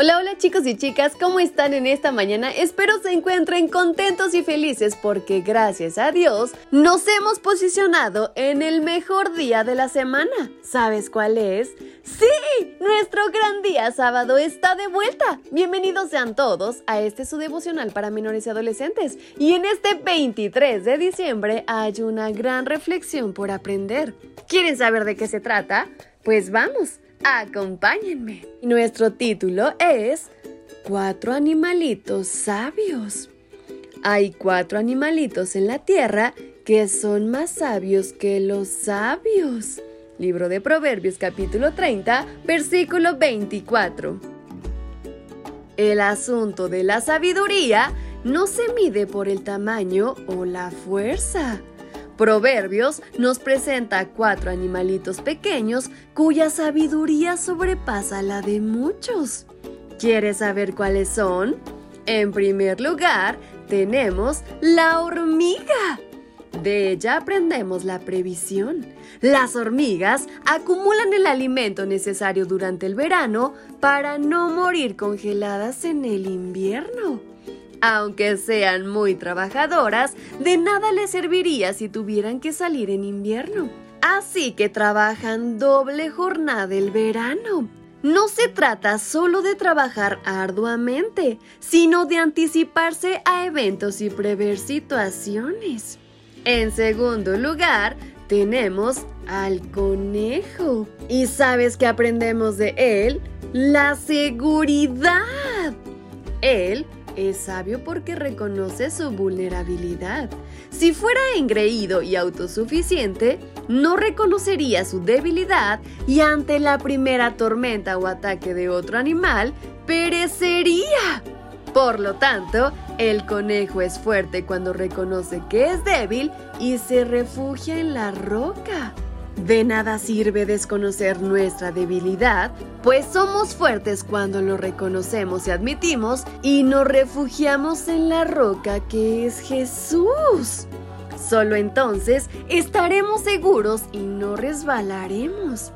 Hola, hola chicos y chicas, ¿cómo están en esta mañana? Espero se encuentren contentos y felices porque gracias a Dios nos hemos posicionado en el mejor día de la semana. ¿Sabes cuál es? ¡Sí! Nuestro gran día sábado está de vuelta. Bienvenidos sean todos a este su devocional para menores y adolescentes. Y en este 23 de diciembre hay una gran reflexión por aprender. ¿Quieren saber de qué se trata? Pues vamos. Acompáñenme. Nuestro título es Cuatro animalitos sabios. Hay cuatro animalitos en la tierra que son más sabios que los sabios. Libro de Proverbios capítulo 30, versículo 24. El asunto de la sabiduría no se mide por el tamaño o la fuerza Proverbios nos presenta cuatro animalitos pequeños cuya sabiduría sobrepasa la de muchos. ¿Quieres saber cuáles son? En primer lugar, tenemos la hormiga. De ella aprendemos la previsión. Las hormigas acumulan el alimento necesario durante el verano para no morir congeladas en el invierno. Aunque sean muy trabajadoras, de nada les serviría si tuvieran que salir en invierno. Así que trabajan doble jornada el verano. No se trata solo de trabajar arduamente, sino de anticiparse a eventos y prever situaciones. En segundo lugar, tenemos al conejo. ¿Y sabes qué aprendemos de él? La seguridad. Él es sabio porque reconoce su vulnerabilidad. Si fuera engreído y autosuficiente, no reconocería su debilidad y ante la primera tormenta o ataque de otro animal, perecería. Por lo tanto, el conejo es fuerte cuando reconoce que es débil y se refugia en la roca. De nada sirve desconocer nuestra debilidad, pues somos fuertes cuando lo reconocemos y admitimos y nos refugiamos en la roca que es Jesús. Solo entonces estaremos seguros y no resbalaremos.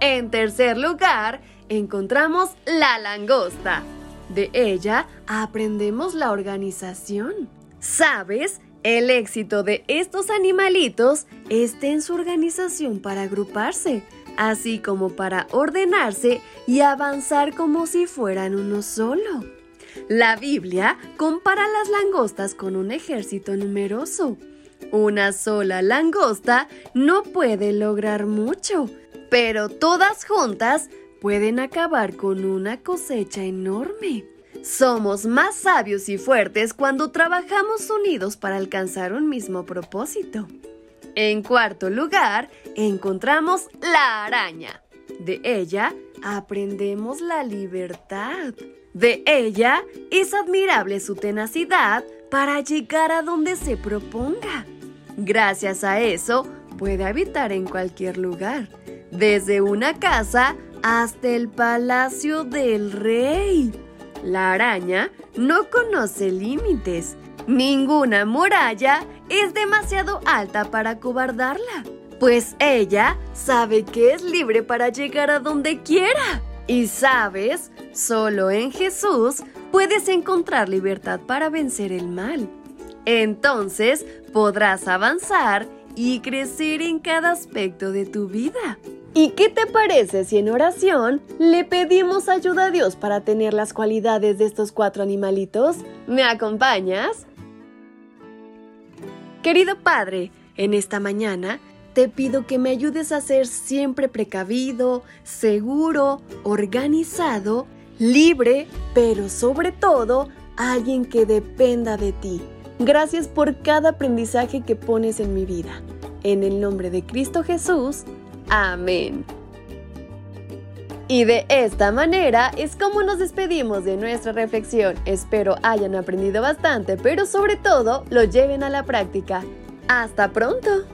En tercer lugar, encontramos la langosta. De ella aprendemos la organización. ¿Sabes? El éxito de estos animalitos está en su organización para agruparse, así como para ordenarse y avanzar como si fueran uno solo. La Biblia compara las langostas con un ejército numeroso. Una sola langosta no puede lograr mucho, pero todas juntas pueden acabar con una cosecha enorme. Somos más sabios y fuertes cuando trabajamos unidos para alcanzar un mismo propósito. En cuarto lugar, encontramos la araña. De ella aprendemos la libertad. De ella es admirable su tenacidad para llegar a donde se proponga. Gracias a eso, puede habitar en cualquier lugar, desde una casa hasta el palacio del rey. La araña no conoce límites. Ninguna muralla es demasiado alta para cobardarla, pues ella sabe que es libre para llegar a donde quiera. Y sabes, solo en Jesús puedes encontrar libertad para vencer el mal. Entonces podrás avanzar y crecer en cada aspecto de tu vida. ¿Y qué te parece si en oración le pedimos ayuda a Dios para tener las cualidades de estos cuatro animalitos? ¿Me acompañas? Querido Padre, en esta mañana te pido que me ayudes a ser siempre precavido, seguro, organizado, libre, pero sobre todo alguien que dependa de ti. Gracias por cada aprendizaje que pones en mi vida. En el nombre de Cristo Jesús. Amén. Y de esta manera es como nos despedimos de nuestra reflexión. Espero hayan aprendido bastante, pero sobre todo lo lleven a la práctica. ¡Hasta pronto!